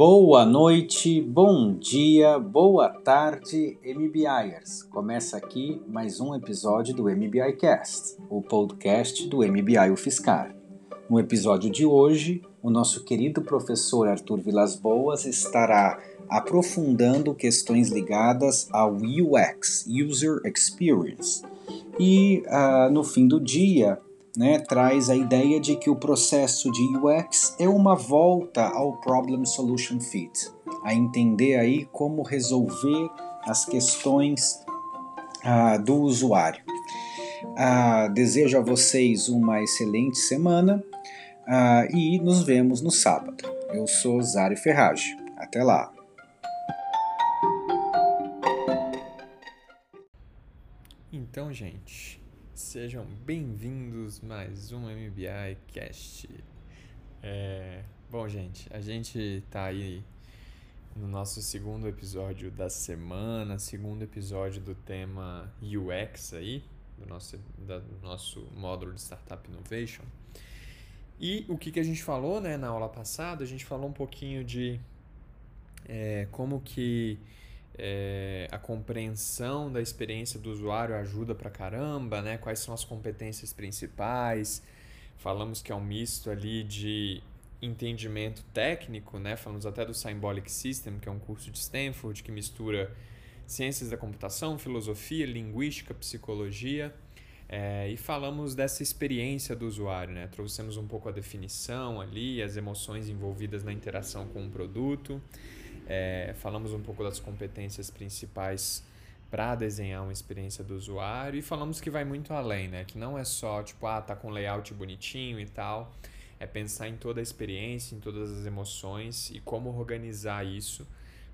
Boa noite, bom dia, boa tarde, MBIers. Começa aqui mais um episódio do MBI Cast, o podcast do MBI UFSCar. No episódio de hoje, o nosso querido professor Arthur Vilas Boas estará aprofundando questões ligadas ao UX, User Experience. E uh, no fim do dia, né, traz a ideia de que o processo de UX é uma volta ao Problem Solution Fit, a entender aí como resolver as questões uh, do usuário. Uh, desejo a vocês uma excelente semana uh, e nos vemos no sábado. Eu sou Zari Ferrage. Até lá! Então, gente, Sejam bem-vindos mais um MBI Cast. É, bom, gente, a gente tá aí no nosso segundo episódio da semana, segundo episódio do tema UX aí, do nosso, da, do nosso módulo de Startup Innovation. E o que, que a gente falou né, na aula passada? A gente falou um pouquinho de é, como que é, a compreensão da experiência do usuário ajuda pra caramba, né? Quais são as competências principais? Falamos que é um misto ali de entendimento técnico, né? Falamos até do Symbolic System, que é um curso de Stanford que mistura ciências da computação, filosofia, linguística, psicologia. É, e falamos dessa experiência do usuário, né? Trouxemos um pouco a definição ali, as emoções envolvidas na interação com o produto. É, falamos um pouco das competências principais para desenhar uma experiência do usuário e falamos que vai muito além, né? Que não é só tipo, ah, tá com layout bonitinho e tal. É pensar em toda a experiência, em todas as emoções e como organizar isso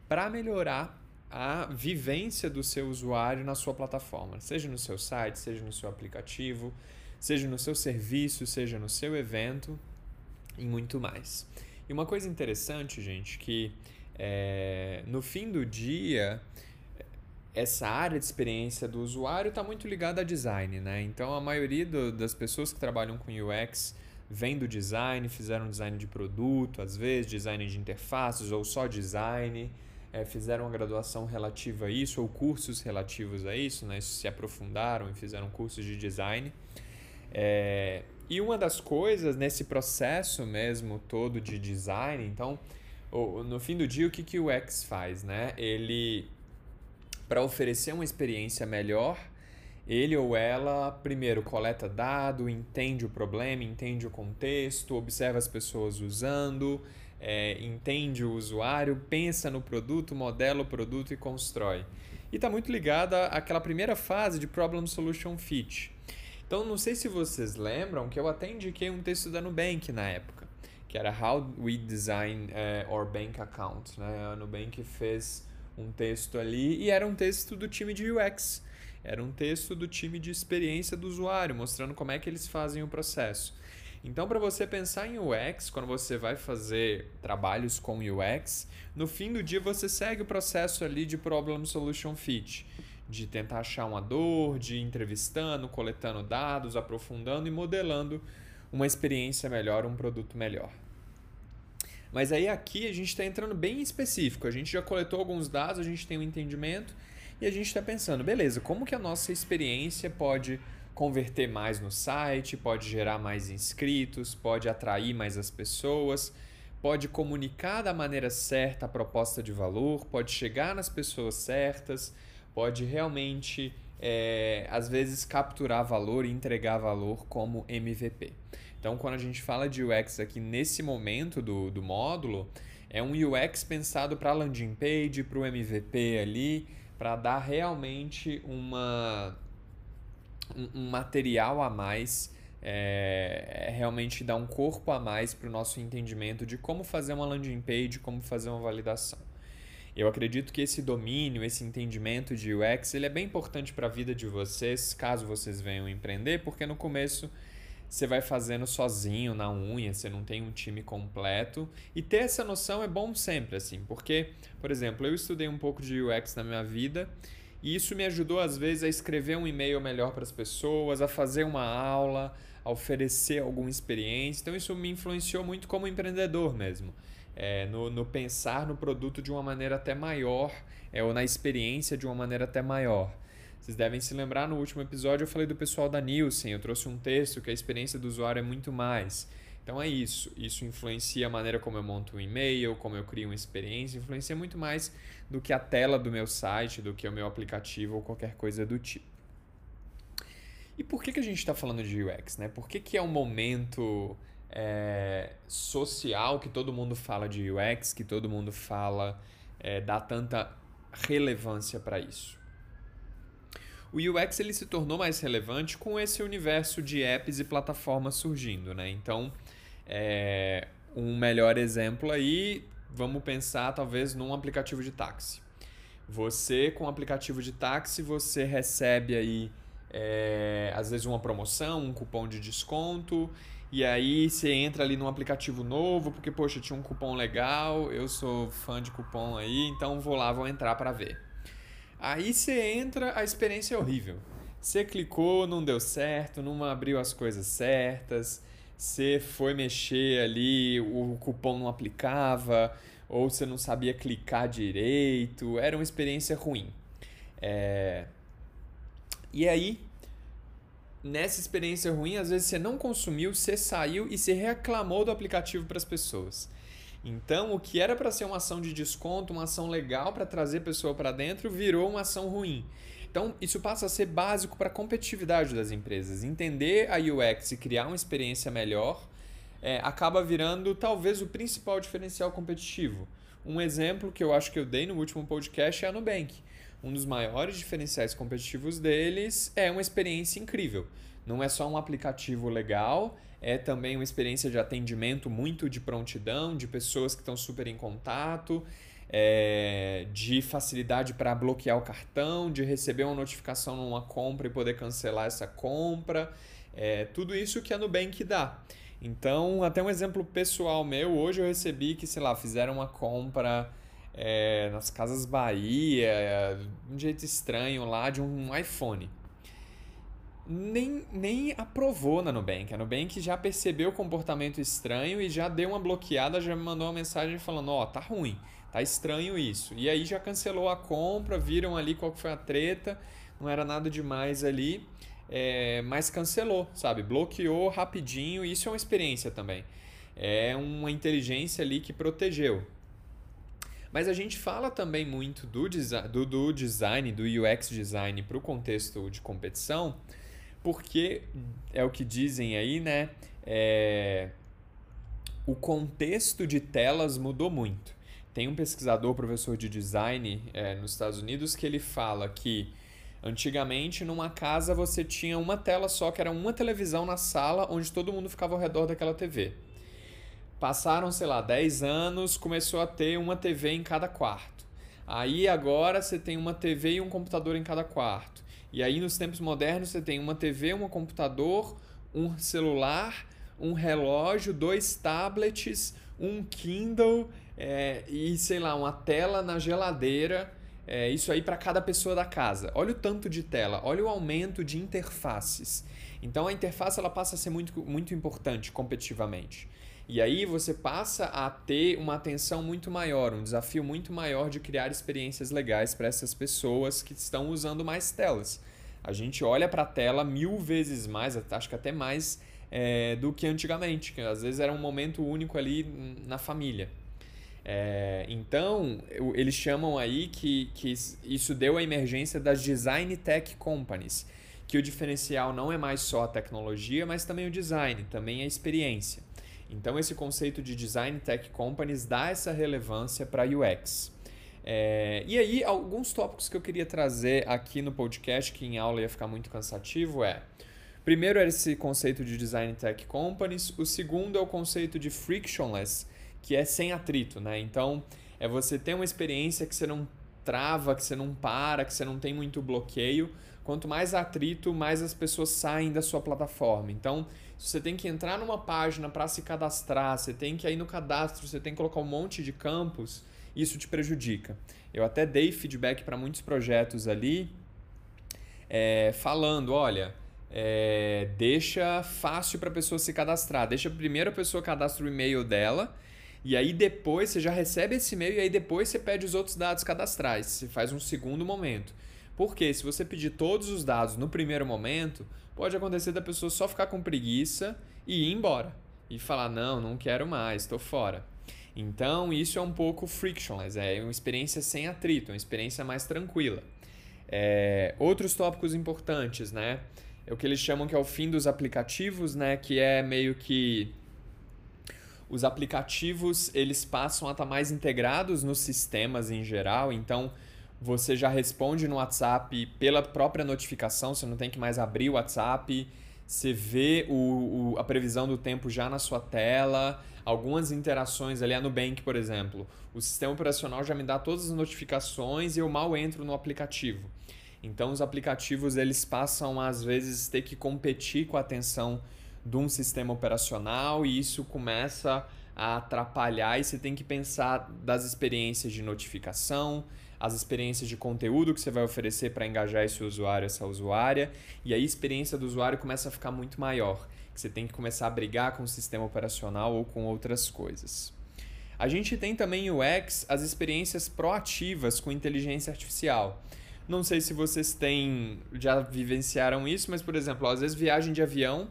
para melhorar a vivência do seu usuário na sua plataforma, seja no seu site, seja no seu aplicativo, seja no seu serviço, seja no seu evento e muito mais. E uma coisa interessante, gente, que é, no fim do dia, essa área de experiência do usuário está muito ligada a design, né? Então a maioria do, das pessoas que trabalham com UX vem do design, fizeram design de produto, às vezes design de interfaces ou só design, é, fizeram uma graduação relativa a isso ou cursos relativos a isso, né? Se aprofundaram e fizeram cursos de design. É, e uma das coisas nesse processo mesmo todo de design, então no fim do dia, o que, que o X faz? Né? Ele, para oferecer uma experiência melhor, ele ou ela primeiro coleta dado, entende o problema, entende o contexto, observa as pessoas usando, é, entende o usuário, pensa no produto, modela o produto e constrói. E está muito ligada àquela primeira fase de Problem Solution Fit. Então, não sei se vocês lembram que eu até indiquei um texto da Nubank na época que era How We Design uh, Our Bank Account. Né? A Nubank fez um texto ali e era um texto do time de UX. Era um texto do time de experiência do usuário, mostrando como é que eles fazem o processo. Então, para você pensar em UX, quando você vai fazer trabalhos com UX, no fim do dia você segue o processo ali de Problem Solution Fit, de tentar achar uma dor, de entrevistando, coletando dados, aprofundando e modelando uma experiência melhor, um produto melhor. Mas aí aqui a gente está entrando bem específico. A gente já coletou alguns dados, a gente tem um entendimento e a gente está pensando, beleza, como que a nossa experiência pode converter mais no site, pode gerar mais inscritos, pode atrair mais as pessoas, pode comunicar da maneira certa a proposta de valor, pode chegar nas pessoas certas, pode realmente, é, às vezes, capturar valor e entregar valor como MVP. Então, quando a gente fala de UX aqui nesse momento do, do módulo, é um UX pensado para landing page, para o MVP ali, para dar realmente uma, um, um material a mais, é, é realmente dar um corpo a mais para o nosso entendimento de como fazer uma landing page, como fazer uma validação. Eu acredito que esse domínio, esse entendimento de UX, ele é bem importante para a vida de vocês, caso vocês venham empreender, porque no começo você vai fazendo sozinho na unha, você não tem um time completo. E ter essa noção é bom sempre, assim, porque, por exemplo, eu estudei um pouco de UX na minha vida e isso me ajudou, às vezes, a escrever um e-mail melhor para as pessoas, a fazer uma aula, a oferecer alguma experiência. Então, isso me influenciou muito como empreendedor mesmo. É, no, no, pensar no produto de uma maneira até maior, é, ou na experiência de uma maneira até maior. Vocês devem se lembrar, no último episódio eu falei do pessoal da Nielsen, eu trouxe um texto que a experiência do usuário é muito mais. Então é isso, isso influencia a maneira como eu monto um e-mail, como eu crio uma experiência, influencia muito mais do que a tela do meu site, do que o meu aplicativo ou qualquer coisa do tipo. E por que, que a gente está falando de UX? Né? Por que, que é um momento é, social que todo mundo fala de UX, que todo mundo fala, é, dá tanta relevância para isso? O UX ele se tornou mais relevante com esse universo de apps e plataformas surgindo. Né? Então, é, um melhor exemplo aí, vamos pensar talvez num aplicativo de táxi. Você, com o aplicativo de táxi, você recebe aí é, às vezes uma promoção, um cupom de desconto, e aí você entra ali num aplicativo novo, porque, poxa, tinha um cupom legal, eu sou fã de cupom aí, então vou lá, vou entrar para ver. Aí você entra, a experiência é horrível. Você clicou, não deu certo, não abriu as coisas certas, você foi mexer ali, o cupom não aplicava, ou você não sabia clicar direito, era uma experiência ruim. É... E aí, nessa experiência ruim, às vezes você não consumiu, você saiu e você reclamou do aplicativo para as pessoas. Então, o que era para ser uma ação de desconto, uma ação legal para trazer pessoa para dentro, virou uma ação ruim. Então, isso passa a ser básico para a competitividade das empresas. Entender a UX e criar uma experiência melhor é, acaba virando talvez o principal diferencial competitivo. Um exemplo que eu acho que eu dei no último podcast é a Nubank. Um dos maiores diferenciais competitivos deles é uma experiência incrível. Não é só um aplicativo legal, é também uma experiência de atendimento muito de prontidão, de pessoas que estão super em contato, é, de facilidade para bloquear o cartão, de receber uma notificação numa compra e poder cancelar essa compra. É, tudo isso que a Nubank dá. Então, até um exemplo pessoal meu, hoje eu recebi que, sei lá, fizeram uma compra é, nas Casas Bahia, um jeito estranho lá, de um iPhone nem, nem aprovou na Nubank. A Nubank já percebeu o comportamento estranho e já deu uma bloqueada, já me mandou uma mensagem falando: Ó, oh, tá ruim, tá estranho isso. E aí já cancelou a compra, viram ali qual foi a treta, não era nada demais ali, é, mas cancelou, sabe? Bloqueou rapidinho. Isso é uma experiência também. É uma inteligência ali que protegeu. Mas a gente fala também muito do, do, do design, do UX design para o contexto de competição porque é o que dizem aí, né? É, o contexto de telas mudou muito. Tem um pesquisador, professor de design é, nos Estados Unidos, que ele fala que antigamente numa casa você tinha uma tela só, que era uma televisão na sala, onde todo mundo ficava ao redor daquela TV. Passaram, sei lá, 10 anos, começou a ter uma TV em cada quarto. Aí agora você tem uma TV e um computador em cada quarto. E aí, nos tempos modernos, você tem uma TV, um computador, um celular, um relógio, dois tablets, um Kindle é, e, sei lá, uma tela na geladeira. É, isso aí para cada pessoa da casa. Olha o tanto de tela, olha o aumento de interfaces. Então a interface ela passa a ser muito, muito importante competitivamente. E aí você passa a ter uma atenção muito maior, um desafio muito maior de criar experiências legais para essas pessoas que estão usando mais telas. A gente olha para a tela mil vezes mais, acho que até mais é, do que antigamente, que às vezes era um momento único ali na família. É, então, eles chamam aí que, que isso deu a emergência das design tech companies, que o diferencial não é mais só a tecnologia, mas também o design, também a experiência. Então, esse conceito de Design Tech Companies dá essa relevância para UX. É, e aí, alguns tópicos que eu queria trazer aqui no podcast, que em aula ia ficar muito cansativo, é. Primeiro é esse conceito de Design Tech Companies. O segundo é o conceito de frictionless, que é sem atrito, né? Então, é você ter uma experiência que você não trava, que você não para, que você não tem muito bloqueio. Quanto mais atrito, mais as pessoas saem da sua plataforma. Então, você tem que entrar numa página para se cadastrar, você tem que ir no cadastro, você tem que colocar um monte de campos, isso te prejudica. Eu até dei feedback para muitos projetos ali, é, falando, olha, é, deixa fácil para a pessoa se cadastrar. Deixa primeiro a pessoa cadastra o e-mail dela E aí depois você já recebe esse e-mail e aí depois você pede os outros dados cadastrais. Você faz um segundo momento. Porque se você pedir todos os dados no primeiro momento, pode acontecer da pessoa só ficar com preguiça e ir embora. E falar, não, não quero mais, estou fora. Então isso é um pouco frictionless, é uma experiência sem atrito, uma experiência mais tranquila. É, outros tópicos importantes, né? É o que eles chamam que é o fim dos aplicativos, né? Que é meio que os aplicativos eles passam a estar mais integrados nos sistemas em geral, então você já responde no WhatsApp pela própria notificação, você não tem que mais abrir o WhatsApp, você vê o, o, a previsão do tempo já na sua tela, algumas interações ali, a Nubank, por exemplo. O sistema operacional já me dá todas as notificações e eu mal entro no aplicativo. Então os aplicativos eles passam às vezes ter que competir com a atenção de um sistema operacional e isso começa a atrapalhar e você tem que pensar das experiências de notificação, as experiências de conteúdo que você vai oferecer para engajar esse usuário, essa usuária, e aí a experiência do usuário começa a ficar muito maior, que você tem que começar a brigar com o sistema operacional ou com outras coisas. A gente tem também o UX, as experiências proativas com inteligência artificial. Não sei se vocês têm já vivenciaram isso, mas por exemplo, às vezes viagem de avião,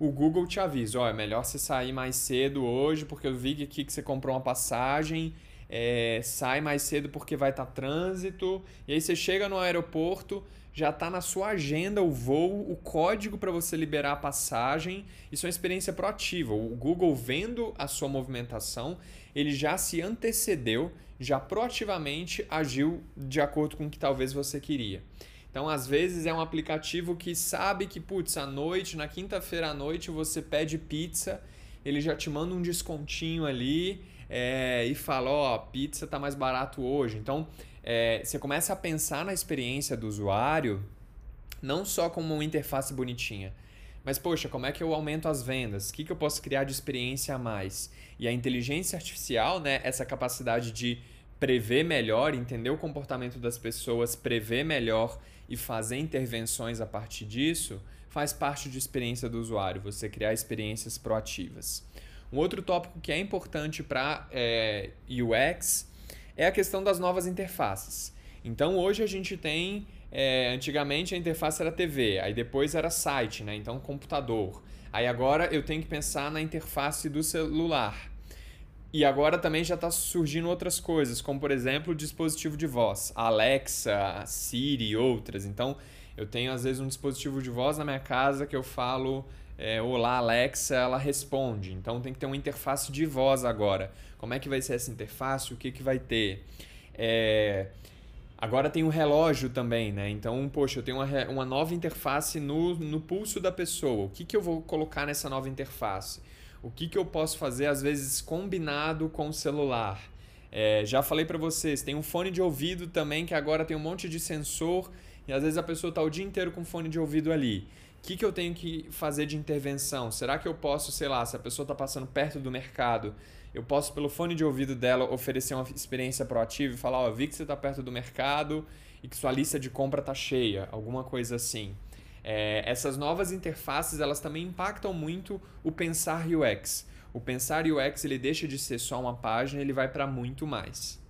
o Google te avisa, ó, é melhor você sair mais cedo hoje, porque eu vi aqui que você comprou uma passagem, é, sai mais cedo porque vai estar tá trânsito, e aí você chega no aeroporto, já está na sua agenda o voo, o código para você liberar a passagem. Isso é uma experiência proativa. O Google vendo a sua movimentação, ele já se antecedeu, já proativamente agiu de acordo com o que talvez você queria. Então, às vezes é um aplicativo que sabe que, putz, à noite, na quinta-feira à noite, você pede pizza, ele já te manda um descontinho ali é, e fala: Ó, oh, pizza tá mais barato hoje. Então, é, você começa a pensar na experiência do usuário, não só como uma interface bonitinha, mas, poxa, como é que eu aumento as vendas? O que, que eu posso criar de experiência a mais? E a inteligência artificial, né, essa capacidade de prever melhor, entender o comportamento das pessoas, prever melhor e fazer intervenções a partir disso, faz parte de experiência do usuário, você criar experiências proativas. Um outro tópico que é importante para é, UX é a questão das novas interfaces. Então hoje a gente tem, é, antigamente a interface era TV, aí depois era site, né? então computador. Aí agora eu tenho que pensar na interface do celular. E agora também já está surgindo outras coisas, como por exemplo o dispositivo de voz, Alexa, Siri e outras. Então eu tenho às vezes um dispositivo de voz na minha casa que eu falo é, Olá Alexa, ela responde. Então tem que ter uma interface de voz agora. Como é que vai ser essa interface? O que, que vai ter? É... Agora tem um relógio também, né? Então, poxa, eu tenho uma, uma nova interface no, no pulso da pessoa. O que, que eu vou colocar nessa nova interface? O que, que eu posso fazer, às vezes, combinado com o celular. É, já falei para vocês, tem um fone de ouvido também que agora tem um monte de sensor e às vezes a pessoa está o dia inteiro com fone de ouvido ali. O que, que eu tenho que fazer de intervenção? Será que eu posso, sei lá, se a pessoa está passando perto do mercado, eu posso, pelo fone de ouvido dela, oferecer uma experiência proativa e falar: Ó, oh, vi que você está perto do mercado e que sua lista de compra está cheia, alguma coisa assim. É, essas novas interfaces elas também impactam muito o pensar UX. O pensar UX ele deixa de ser só uma página, ele vai para muito mais.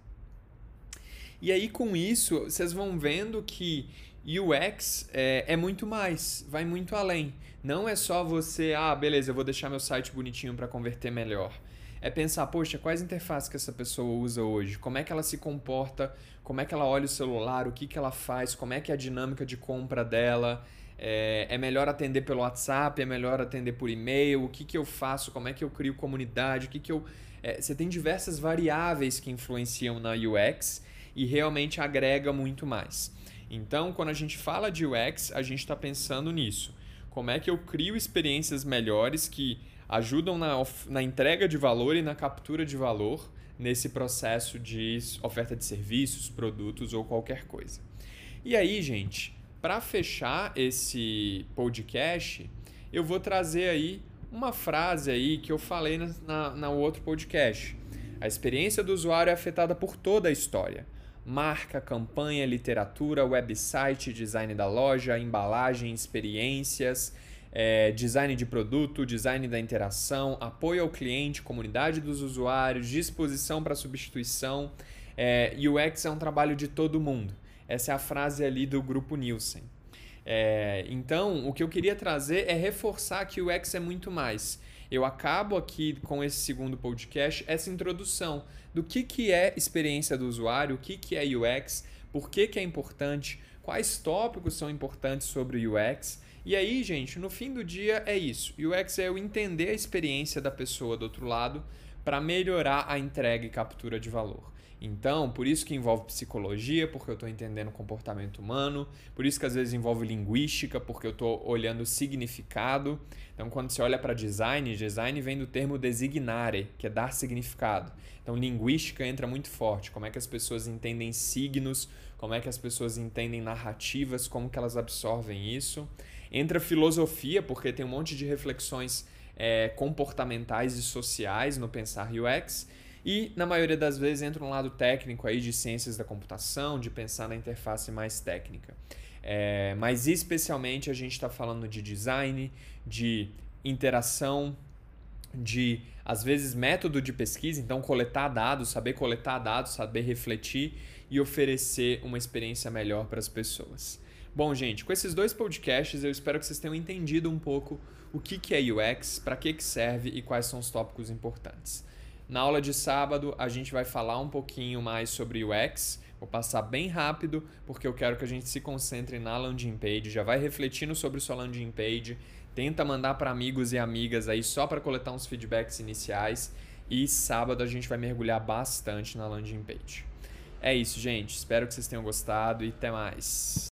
E aí com isso vocês vão vendo que UX é, é, muito mais, vai muito além. Não é só você, ah, beleza, eu vou deixar meu site bonitinho para converter melhor. É pensar, poxa, quais interfaces que essa pessoa usa hoje? Como é que ela se comporta? Como é que ela olha o celular? O que, que ela faz? Como é que é a dinâmica de compra dela? É, é, melhor atender pelo WhatsApp, é melhor atender por e-mail, o que, que eu faço, como é que eu crio comunidade, o que, que eu. É, você tem diversas variáveis que influenciam na UX e realmente agrega muito mais. Então, quando a gente fala de UX, a gente está pensando nisso. Como é que eu crio experiências melhores que ajudam na, na entrega de valor e na captura de valor nesse processo de oferta de serviços, produtos ou qualquer coisa. E aí, gente, para fechar esse podcast, eu vou trazer aí uma frase aí que eu falei na, na, na outro podcast. A experiência do usuário é afetada por toda a história. Marca, campanha, literatura, website, design da loja, embalagem, experiências, é, design de produto, design da interação, apoio ao cliente, comunidade dos usuários, disposição para substituição. É, UX é um trabalho de todo mundo. Essa é a frase ali do grupo Nielsen. É, então, o que eu queria trazer é reforçar que o UX é muito mais. Eu acabo aqui com esse segundo podcast, essa introdução do que, que é experiência do usuário, o que, que é UX, por que, que é importante, quais tópicos são importantes sobre o UX. E aí, gente, no fim do dia é isso. UX é eu entender a experiência da pessoa do outro lado para melhorar a entrega e captura de valor. Então, por isso que envolve psicologia, porque eu estou entendendo o comportamento humano, por isso que às vezes envolve linguística, porque eu estou olhando significado. Então, quando você olha para design, design vem do termo designare, que é dar significado. Então, linguística entra muito forte, como é que as pessoas entendem signos, como é que as pessoas entendem narrativas, como que elas absorvem isso. Entra filosofia, porque tem um monte de reflexões é, comportamentais e sociais no pensar UX. E, na maioria das vezes, entra um lado técnico aí de ciências da computação, de pensar na interface mais técnica. É, mas, especialmente, a gente está falando de design, de interação, de, às vezes, método de pesquisa, então, coletar dados, saber coletar dados, saber refletir e oferecer uma experiência melhor para as pessoas. Bom, gente, com esses dois podcasts, eu espero que vocês tenham entendido um pouco o que, que é UX, para que, que serve e quais são os tópicos importantes. Na aula de sábado, a gente vai falar um pouquinho mais sobre UX. Vou passar bem rápido, porque eu quero que a gente se concentre na landing page. Já vai refletindo sobre sua landing page. Tenta mandar para amigos e amigas aí só para coletar uns feedbacks iniciais. E sábado a gente vai mergulhar bastante na landing page. É isso, gente. Espero que vocês tenham gostado e até mais.